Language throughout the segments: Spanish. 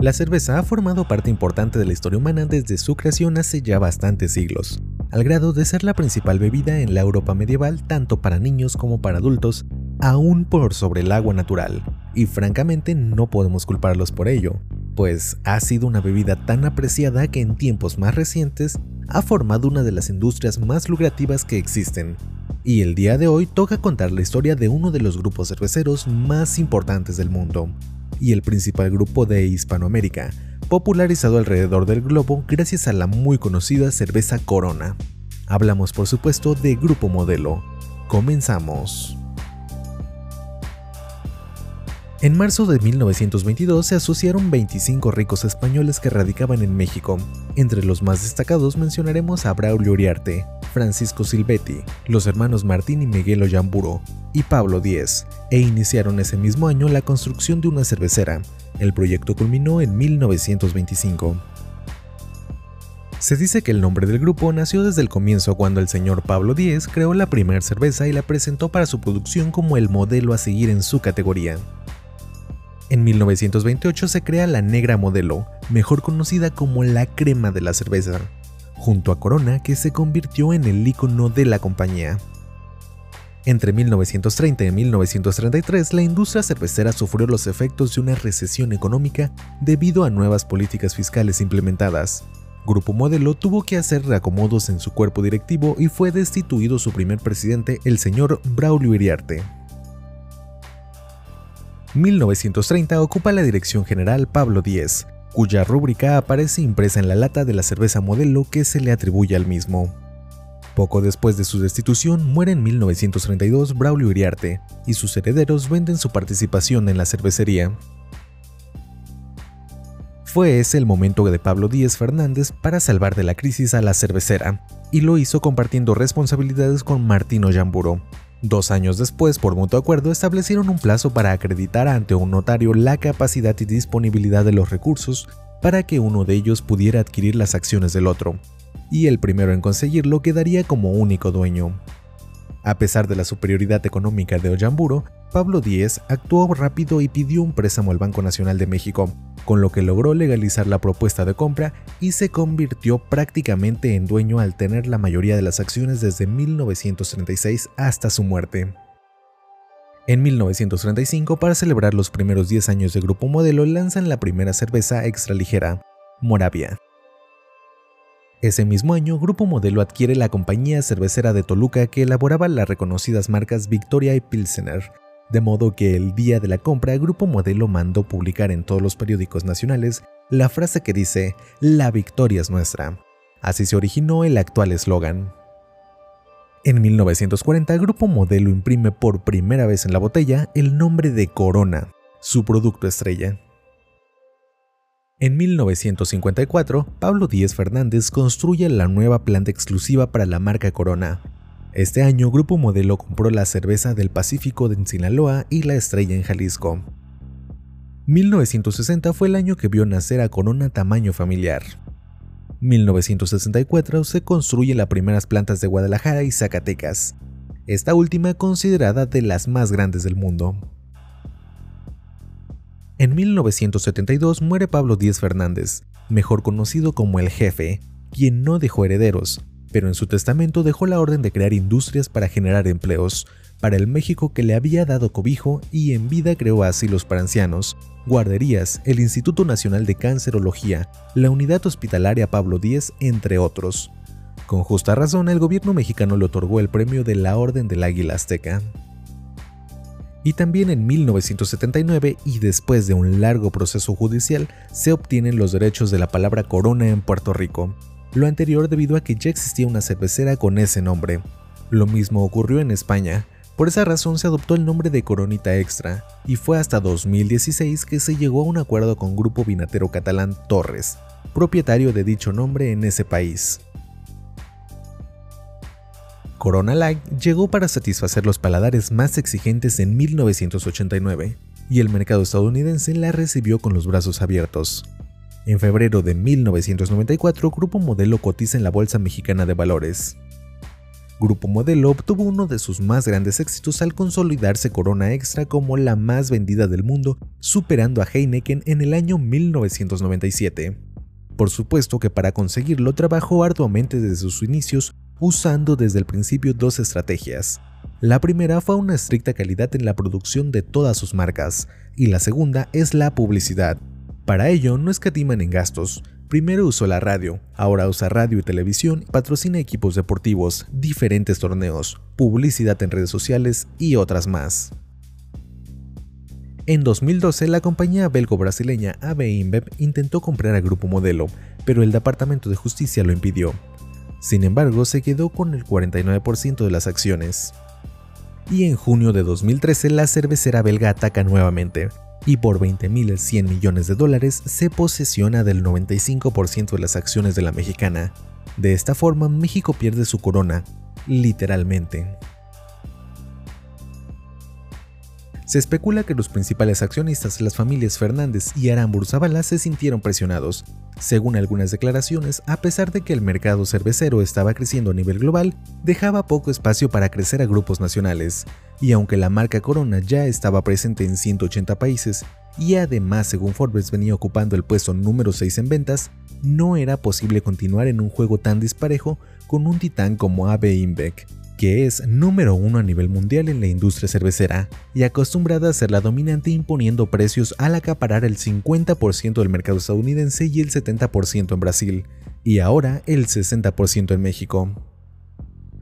La cerveza ha formado parte importante de la historia humana desde su creación hace ya bastantes siglos, al grado de ser la principal bebida en la Europa medieval tanto para niños como para adultos, aún por sobre el agua natural, y francamente no podemos culparlos por ello, pues ha sido una bebida tan apreciada que en tiempos más recientes ha formado una de las industrias más lucrativas que existen. Y el día de hoy toca contar la historia de uno de los grupos cerveceros más importantes del mundo, y el principal grupo de Hispanoamérica, popularizado alrededor del globo gracias a la muy conocida cerveza Corona. Hablamos por supuesto de Grupo Modelo. Comenzamos. En marzo de 1922 se asociaron 25 ricos españoles que radicaban en México. Entre los más destacados mencionaremos a Braulio Uriarte, Francisco Silvetti, los hermanos Martín y Miguel Ollamburo y Pablo Díez, e iniciaron ese mismo año la construcción de una cervecera. El proyecto culminó en 1925. Se dice que el nombre del grupo nació desde el comienzo cuando el señor Pablo Díez creó la primera cerveza y la presentó para su producción como el modelo a seguir en su categoría. En 1928 se crea la Negra Modelo, mejor conocida como la crema de la cerveza, junto a Corona que se convirtió en el icono de la compañía. Entre 1930 y 1933 la industria cervecera sufrió los efectos de una recesión económica debido a nuevas políticas fiscales implementadas. Grupo Modelo tuvo que hacer reacomodos en su cuerpo directivo y fue destituido su primer presidente, el señor Braulio Iriarte. 1930 ocupa la dirección general Pablo Díez, cuya rúbrica aparece impresa en la lata de la cerveza modelo que se le atribuye al mismo. Poco después de su destitución muere en 1932 Braulio Iriarte, y sus herederos venden su participación en la cervecería. Fue ese el momento de Pablo Díez Fernández para salvar de la crisis a la cervecera, y lo hizo compartiendo responsabilidades con Martino Yamburo, Dos años después, por mutuo acuerdo, establecieron un plazo para acreditar ante un notario la capacidad y disponibilidad de los recursos para que uno de ellos pudiera adquirir las acciones del otro, y el primero en conseguirlo quedaría como único dueño. A pesar de la superioridad económica de Ollamburo, Pablo Díez actuó rápido y pidió un préstamo al Banco Nacional de México, con lo que logró legalizar la propuesta de compra y se convirtió prácticamente en dueño al tener la mayoría de las acciones desde 1936 hasta su muerte. En 1935, para celebrar los primeros 10 años de Grupo Modelo, lanzan la primera cerveza extraligera, Moravia. Ese mismo año, Grupo Modelo adquiere la compañía cervecera de Toluca que elaboraba las reconocidas marcas Victoria y Pilsener, de modo que el día de la compra Grupo Modelo mandó publicar en todos los periódicos nacionales la frase que dice La victoria es nuestra. Así se originó el actual eslogan. En 1940 Grupo Modelo imprime por primera vez en la botella el nombre de Corona, su producto estrella. En 1954, Pablo Díez Fernández construye la nueva planta exclusiva para la marca Corona, este año Grupo Modelo compró la cerveza del Pacífico de Sinaloa y la Estrella en Jalisco. 1960 fue el año que vio nacer a Corona tamaño familiar. 1964 se construyen las primeras plantas de Guadalajara y Zacatecas, esta última considerada de las más grandes del mundo. En 1972 muere Pablo Díez Fernández, mejor conocido como el jefe, quien no dejó herederos, pero en su testamento dejó la orden de crear industrias para generar empleos para el México que le había dado cobijo y en vida creó asilos para ancianos, guarderías, el Instituto Nacional de Cancerología, la Unidad Hospitalaria Pablo X, entre otros. Con justa razón, el gobierno mexicano le otorgó el premio de la Orden del Águila Azteca. Y también en 1979, y después de un largo proceso judicial, se obtienen los derechos de la palabra corona en Puerto Rico, lo anterior debido a que ya existía una cervecera con ese nombre. Lo mismo ocurrió en España, por esa razón se adoptó el nombre de Coronita Extra, y fue hasta 2016 que se llegó a un acuerdo con Grupo Vinatero Catalán Torres, propietario de dicho nombre en ese país. Corona Light llegó para satisfacer los paladares más exigentes en 1989, y el mercado estadounidense la recibió con los brazos abiertos. En febrero de 1994, Grupo Modelo cotiza en la Bolsa Mexicana de Valores. Grupo Modelo obtuvo uno de sus más grandes éxitos al consolidarse Corona Extra como la más vendida del mundo, superando a Heineken en el año 1997. Por supuesto que para conseguirlo trabajó arduamente desde sus inicios, usando desde el principio dos estrategias. La primera fue una estricta calidad en la producción de todas sus marcas, y la segunda es la publicidad. Para ello no escatiman en gastos, Primero usó la radio, ahora usa radio y televisión, patrocina equipos deportivos, diferentes torneos, publicidad en redes sociales y otras más. En 2012, la compañía belgo-brasileña AB InBev intentó comprar a Grupo Modelo, pero el Departamento de Justicia lo impidió. Sin embargo, se quedó con el 49% de las acciones. Y en junio de 2013, la cervecera belga ataca nuevamente, y por 20.100 millones de dólares se posesiona del 95% de las acciones de la mexicana. De esta forma, México pierde su corona, literalmente. Se especula que los principales accionistas, las familias Fernández y Arambur Zavala, se sintieron presionados. Según algunas declaraciones, a pesar de que el mercado cervecero estaba creciendo a nivel global, dejaba poco espacio para crecer a grupos nacionales. Y aunque la marca Corona ya estaba presente en 180 países, y además según Forbes venía ocupando el puesto número 6 en ventas, no era posible continuar en un juego tan disparejo con un titán como AB InBev que es número uno a nivel mundial en la industria cervecera y acostumbrada a ser la dominante imponiendo precios al acaparar el 50% del mercado estadounidense y el 70% en Brasil, y ahora el 60% en México.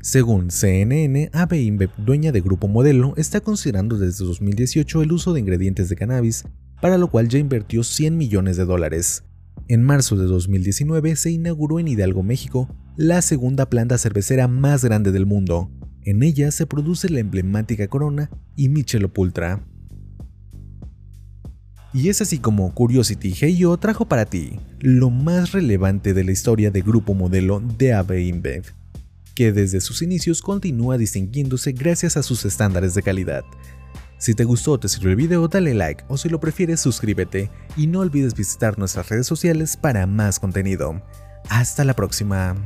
Según CNN, AB InBev, dueña de Grupo Modelo, está considerando desde 2018 el uso de ingredientes de cannabis, para lo cual ya invirtió 100 millones de dólares. En marzo de 2019 se inauguró en Hidalgo, México, la segunda planta cervecera más grande del mundo. En ella se produce la emblemática Corona y Michelob Ultra. Y es así como Curiosity Heyo trajo para ti lo más relevante de la historia de Grupo Modelo de AB InBev, que desde sus inicios continúa distinguiéndose gracias a sus estándares de calidad. Si te gustó o te sirvió el video, dale like o si lo prefieres suscríbete y no olvides visitar nuestras redes sociales para más contenido. Hasta la próxima.